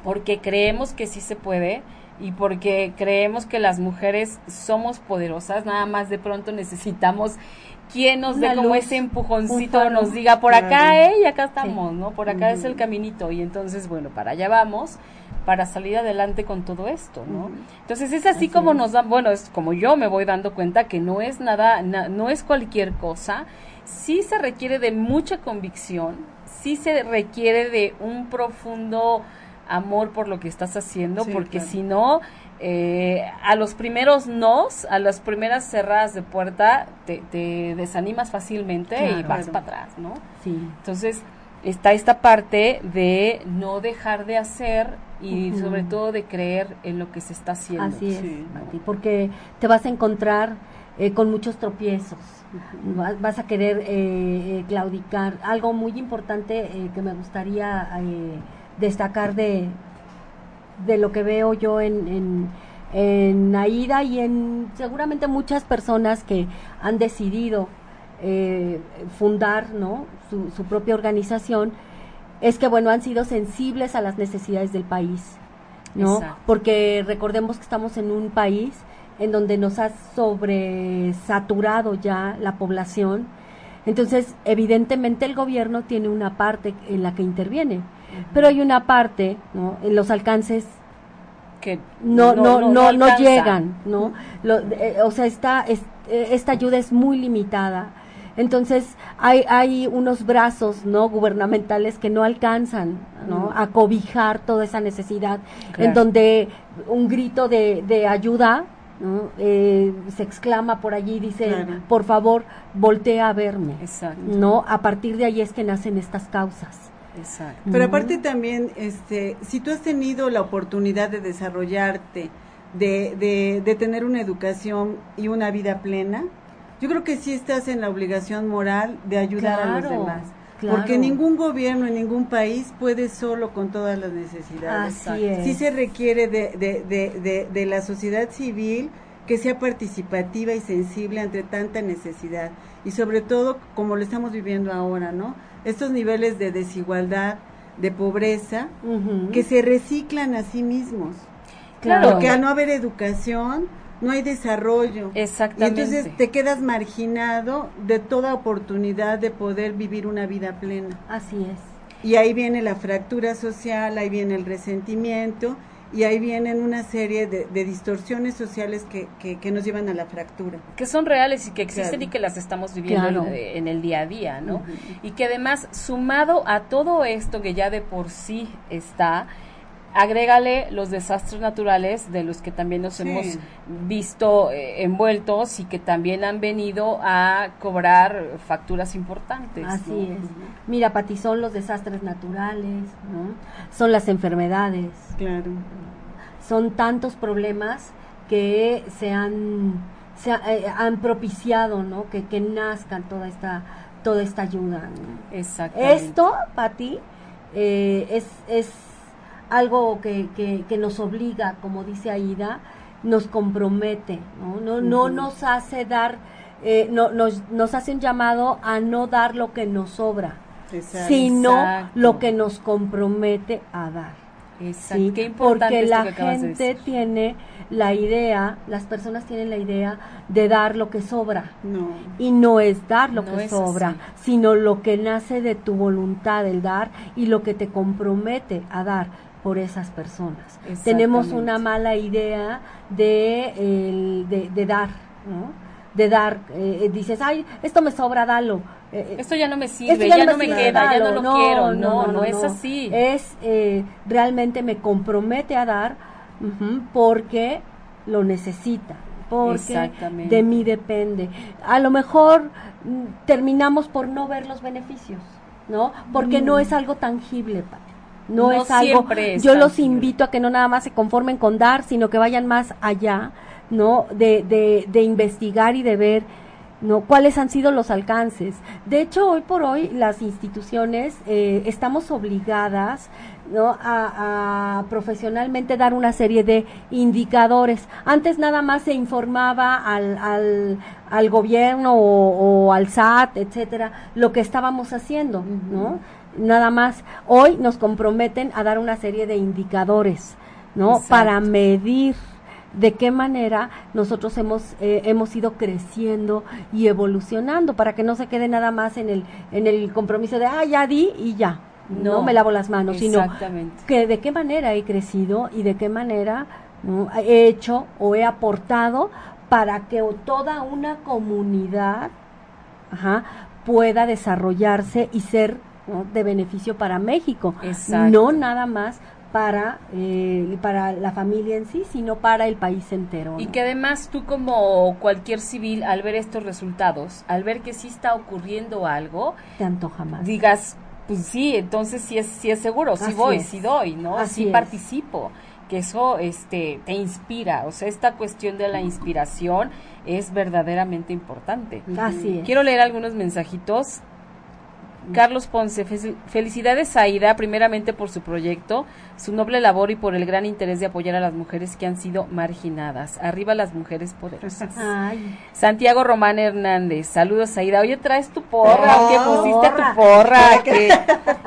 porque creemos que sí se puede y porque creemos que las mujeres somos poderosas, nada más de pronto necesitamos quien nos dé como ese empujoncito, nos diga por acá, eh, y acá estamos, ¿no? Por acá es el caminito. Y entonces, bueno, para allá vamos, para salir adelante con todo esto, ¿no? Entonces es así, como nos dan, bueno, es como yo me voy dando cuenta que no es nada, no es cualquier cosa, sí se requiere de mucha convicción, sí se requiere de un profundo amor por lo que estás haciendo, porque si no, eh, a los primeros nos, a las primeras cerradas de puerta, te, desanimas fácilmente y vas para atrás, ¿no? Sí. Entonces, está esta parte de no dejar de hacer y sobre todo de creer en lo que se está haciendo. Así es, porque te vas a encontrar eh, con muchos tropiezos. Vas, a querer eh, claudicar. Algo muy importante que me gustaría destacar de, de lo que veo yo en, en, en Aida y en seguramente muchas personas que han decidido eh, fundar ¿no? su, su, propia organización, es que bueno, han sido sensibles a las necesidades del país, ¿no? Porque recordemos que estamos en un país en donde nos ha sobresaturado ya la población, entonces evidentemente el gobierno tiene una parte en la que interviene pero hay una parte, ¿no? En los alcances que no no no no, llegan, ¿no? Lo, eh, o sea, esta eh, esta ayuda es muy limitada. Entonces, hay, hay unos brazos, ¿no? Gubernamentales que no alcanzan, ¿no? A cobijar toda esa necesidad, en donde un grito de, de ayuda, ¿no? Eh, se exclama por allí, dice, por favor, voltea a verme. Exacto. ¿No? A partir de ahí es que nacen estas causas. Exacto. Pero aparte también, este, si tú has tenido la oportunidad de desarrollarte, de, de, de tener una educación y una vida plena, yo creo que sí estás en la obligación moral de ayudar a los demás. Porque ningún gobierno en ningún país puede solo con todas las necesidades. Así es. Sí se requiere de, de, de, de, la sociedad civil que sea participativa y sensible ante tanta necesidad. Y sobre todo, como lo estamos viviendo ahora, ¿no? Estos niveles de desigualdad, de pobreza, que se reciclan a sí mismos. Claro. Porque al no haber educación, no hay desarrollo. Exactamente. Y entonces te quedas marginado de toda oportunidad de poder vivir una vida plena. Así es. Y ahí viene la fractura social, ahí viene el resentimiento y ahí vienen una serie de, distorsiones sociales que, que, nos llevan a la fractura. Que son reales y que existen y que las estamos viviendo en, el día a día, ¿no? Y que además, sumado a todo esto que ya de por sí está, agrégale los desastres naturales de los que también nos hemos visto eh, envueltos y que también han venido a cobrar facturas importantes. Así es. Mira, Pati, son los desastres naturales, ¿no? Son las enfermedades. Claro. Son tantos problemas que se han, se eh, han propiciado, ¿no? Que, que nazcan toda esta toda esta ayuda. Exactamente. Esto, Pati, eh, es, es algo que, que, nos obliga, como dice Aida, nos compromete, no, no, no nos hace dar, eh, no, nos, nos hace un llamado a no dar lo que nos sobra, sino lo que nos compromete a dar. Exacto. Qué porque la gente tiene la idea, las personas tienen la idea de dar lo que sobra. No. Y no es dar lo que sobra, sino lo que nace de tu voluntad, el dar y lo que te compromete a dar por esas personas. Tenemos una mala idea de, de, dar, ¿no? De dar, eh, dices, ay, esto me sobra, dalo. Eh, eh, esto ya no me sirve, ya, no me queda, ya no lo quiero. No, no, es así. Es, realmente me compromete a dar porque lo necesita, porque de mí depende. A lo mejor mm, terminamos por no ver los beneficios, ¿no? Porque no mm. es algo tangible, para no, es algo, yo los invito a que no nada más se conformen con dar, sino que vayan más allá, ¿no? De, de, de investigar y de ver, ¿no? ¿Cuáles han sido los alcances? De hecho, hoy por hoy las instituciones eh, estamos obligadas, ¿no? A, a, profesionalmente dar una serie de indicadores. Antes nada más se informaba al, al, al gobierno o, o, al SAT, etcétera, lo que estábamos haciendo, ¿no? Nada más. Hoy nos comprometen a dar una serie de indicadores, ¿no? Para medir de qué manera nosotros hemos eh, hemos ido creciendo y evolucionando para que no se quede nada más en el en el compromiso de ah ya di y ya no, me lavo las manos sino que de qué manera he crecido y de qué manera he hecho o he aportado para que toda una comunidad pueda desarrollarse y ser de beneficio para México, no nada más para, eh, para la familia en sí, sino para el país entero. Y que además tú como cualquier civil, al ver estos resultados, al ver que sí está ocurriendo algo, te antoja más. Digas, pues sí, entonces sí es, sí es seguro, sí voy, sí doy, ¿no? sí participo que eso este te inspira, o sea, esta cuestión de la inspiración es verdaderamente importante. Así Quiero leer algunos mensajitos Carlos Ponce, felicidades a primeramente por su proyecto, su noble labor y por el gran interés de apoyar a las mujeres que han sido marginadas. Arriba las mujeres poderosas. Santiago Román Hernández, saludos Aida. Oye, traes tu porra, que pusiste tu porra, que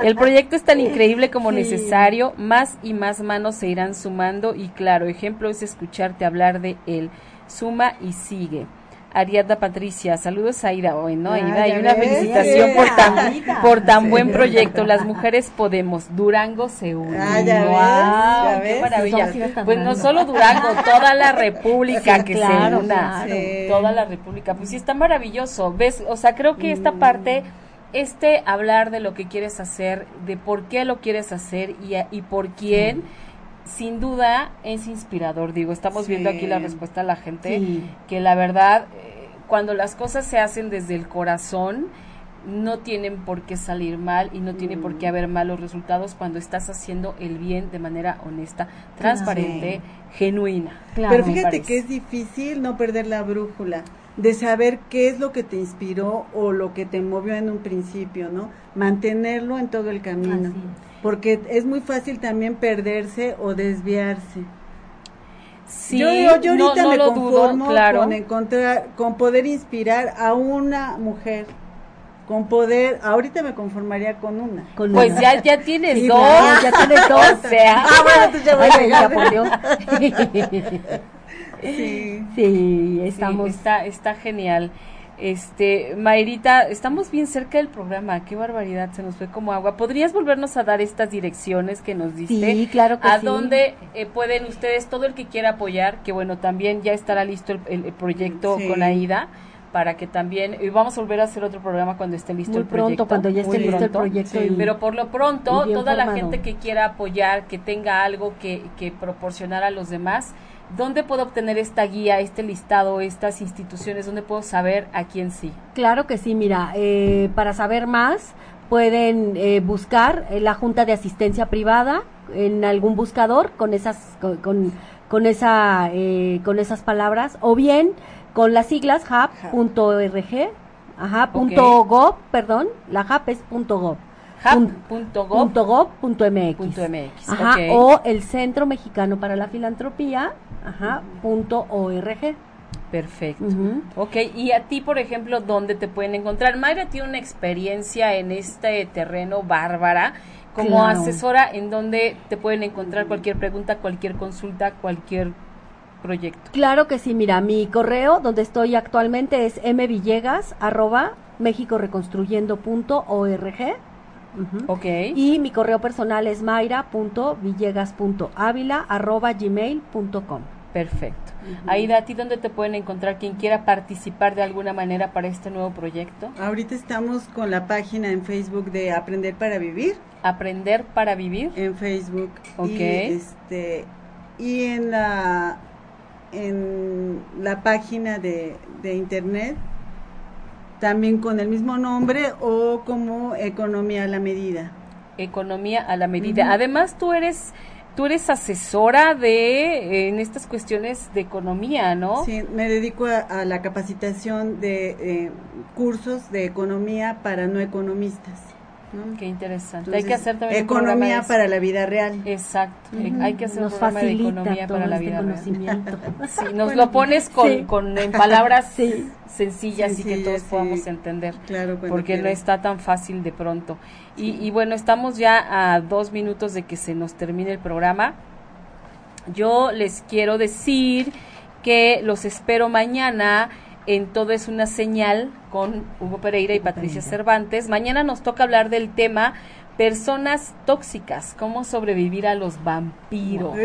el proyecto es tan increíble como necesario, más y más manos se irán sumando y claro, ejemplo es escucharte hablar de él. Suma y sigue. Ariadna Patricia, saludos a Aida hoy, ¿no? Aida, y una felicitación por tan, por tan buen proyecto. Las mujeres podemos. Durango se une. Ah, ya ¡Qué maravilla! Pues no solo Durango, toda la República que se una. Toda la República. Pues sí, está maravilloso. ¿Ves? O sea, creo que esta mm. parte este hablar de lo que quieres hacer, de por qué lo quieres hacer y, y por quién, sin duda es inspirador. Digo, estamos viendo aquí la respuesta a la gente, que la verdad, eh, cuando las cosas se hacen desde el corazón, no tienen por qué salir mal y no tiene por qué mm. haber malos resultados cuando estás haciendo el bien de manera honesta, transparente, genuina. Pero fíjate que es difícil no perder la brújula de saber qué es lo que te inspiró o lo que te movió en un principio, ¿no? Mantenerlo en todo el camino porque es muy fácil también perderse o desviarse. Sí, yo, yo ahorita me conformo con encontrar, con poder inspirar a una mujer, con poder, ahorita me conformaría con una. pues ya, ya tienes dos, ya tienes dos, o sea. Ah, bueno, tú ya, voy por Sí. sí, estamos. está, está genial. Este, Mayrita, estamos bien cerca del programa, qué barbaridad, se nos fue como agua. ¿Podrías volvernos a dar estas direcciones que nos diste? Sí, claro que ¿A dónde eh, pueden ustedes, todo el que quiera apoyar, que bueno, también ya estará listo el, proyecto con AIDA? para que también y vamos a volver a hacer otro programa cuando esté listo el proyecto. pronto, cuando ya esté listo el proyecto. pero por lo pronto, toda la gente que quiera apoyar, que tenga algo que, que proporcionar a los demás, ¿Dónde puedo obtener esta guía, este listado, estas instituciones? ¿Dónde puedo saber a quién sí? Claro que sí, mira, eh, para saber más pueden eh, buscar la Junta de Asistencia Privada en algún buscador con esas, con, con, esa, eh, con esas palabras o bien con las siglas hub.org, ajá, punto gov, perdón, la hub es punto gov. Hub.gov.mx ajá, o el Centro Mexicano para la Filantropía ajá, punto org. Perfecto. Ok, y a ti, por ejemplo, ¿dónde te pueden encontrar? Mayra tiene una experiencia en este terreno bárbara. Como asesora, ¿en donde te pueden encontrar cualquier pregunta, cualquier consulta, cualquier proyecto? Claro que sí, mira, mi correo donde estoy actualmente es mvillegas arroba mexicoreconstruyendo.org Ok. Y mi correo personal es mayra.villegas.avila.gmail.com. Perfecto. Ahí Aida, ¿a ti dónde te pueden encontrar quien quiera participar de alguna manera para este nuevo proyecto? Ahorita estamos con la página en Facebook de Aprender para Vivir. Aprender para Vivir. En Facebook. Ok. Y, este, y en la, en la página de, de internet también con el mismo nombre o como economía a la medida. Economía a la medida. Además, tú eres tú eres asesora de en estas cuestiones de economía, ¿no? Sí, me dedico a, la capacitación de eh, cursos de economía para no economistas. Qué interesante. hay que hacer también economía para la vida real. Exacto. Hay que hacer un programa de economía para la este vida conocimiento. real. Sí, nos lo pones con, con en palabras sencillas y que todos podamos entender. Claro, porque no está tan fácil de pronto. Y, y bueno, estamos ya a dos minutos de que se nos termine el programa. Yo les quiero decir que los espero mañana en Todo es una señal con Hugo Pereira y Patricia Cervantes. Mañana nos toca hablar del tema personas tóxicas, cómo sobrevivir a los vampiros.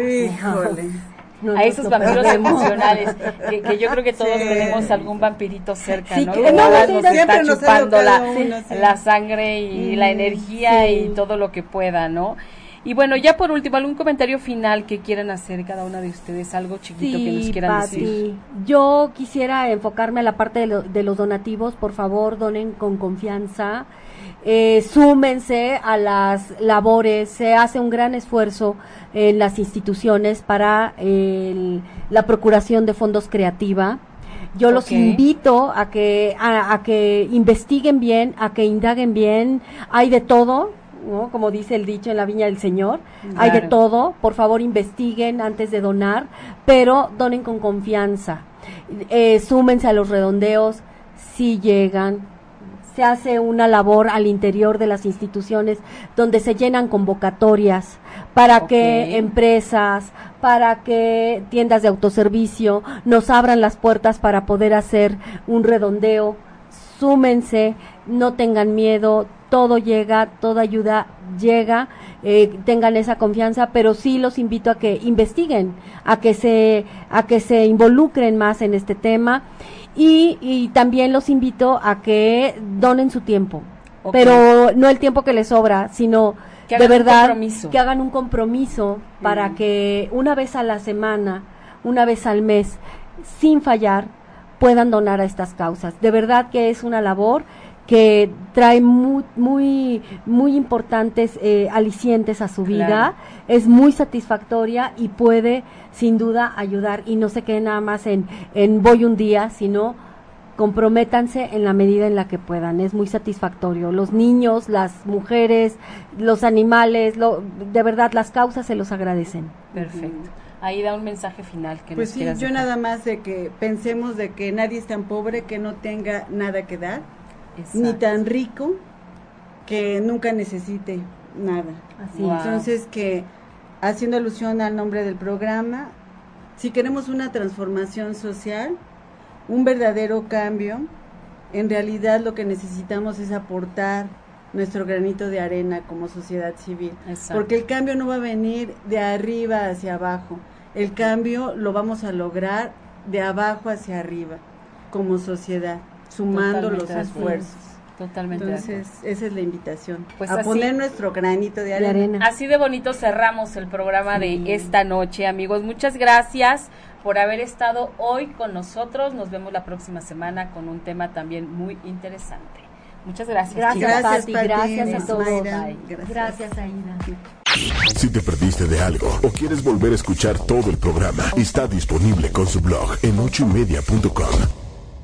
a esos vampiros emocionales, que, yo creo que todos tenemos algún vampirito cerca, ¿no? Que nos está chupando la, sangre y la energía y todo lo que pueda, ¿no? Y bueno, ya por último, algún comentario final que quieran hacer cada una de ustedes, algo chiquito que nos quieran decir. Yo quisiera enfocarme a la parte de, los donativos, por favor, donen con confianza. Eh, súmense a las labores, se hace un gran esfuerzo en las instituciones para la procuración de fondos creativa. Yo los invito a que, a, que investiguen bien, a que indaguen bien, hay de todo, como dice el dicho en la viña del Señor. Hay de todo, por favor investiguen antes de donar, pero donen con confianza. Eh, súmense a los redondeos si llegan. Se hace una labor al interior de las instituciones donde se llenan convocatorias para que empresas, para que tiendas de autoservicio nos abran las puertas para poder hacer un redondeo. Súmense, no tengan miedo, todo llega, toda ayuda llega, eh, tengan esa confianza, pero sí los invito a que investiguen, a que se, a que se involucren más en este tema. Y, y también los invito a que donen su tiempo, pero no el tiempo que les sobra, sino de verdad que hagan un compromiso para que una vez a la semana, una vez al mes, sin fallar, puedan donar a estas causas. De verdad que es una labor que trae muy, muy, muy importantes eh, alicientes a su vida, es muy satisfactoria y puede sin duda ayudar y no se quede nada más en, en voy un día, sino comprométanse en la medida en la que puedan, es muy satisfactorio. Los niños, las mujeres, los animales, lo, de verdad las causas se los agradecen. Perfecto. Ahí da un mensaje final que Pues sí, yo nada más de que pensemos de que nadie es tan pobre que no tenga nada que dar ni tan rico que nunca necesite nada. Así. Entonces que haciendo alusión al nombre del programa, si queremos una transformación social, un verdadero cambio, en realidad lo que necesitamos es aportar nuestro granito de arena como sociedad civil, porque el cambio no va a venir de arriba hacia abajo, el cambio lo vamos a lograr de abajo hacia arriba como sociedad sumando los esfuerzos. Totalmente. Entonces, esa es la invitación. Pues a poner nuestro granito de arena. Así de bonito cerramos el programa de esta noche, amigos. Muchas gracias por haber estado hoy con nosotros. Nos vemos la próxima semana con un tema también muy interesante. Muchas gracias. Gracias, Pati. Gracias a todos. Gracias. gracias, Aida. Si te perdiste de algo o quieres volver a escuchar todo el programa, está disponible con su blog en ochoymedia.com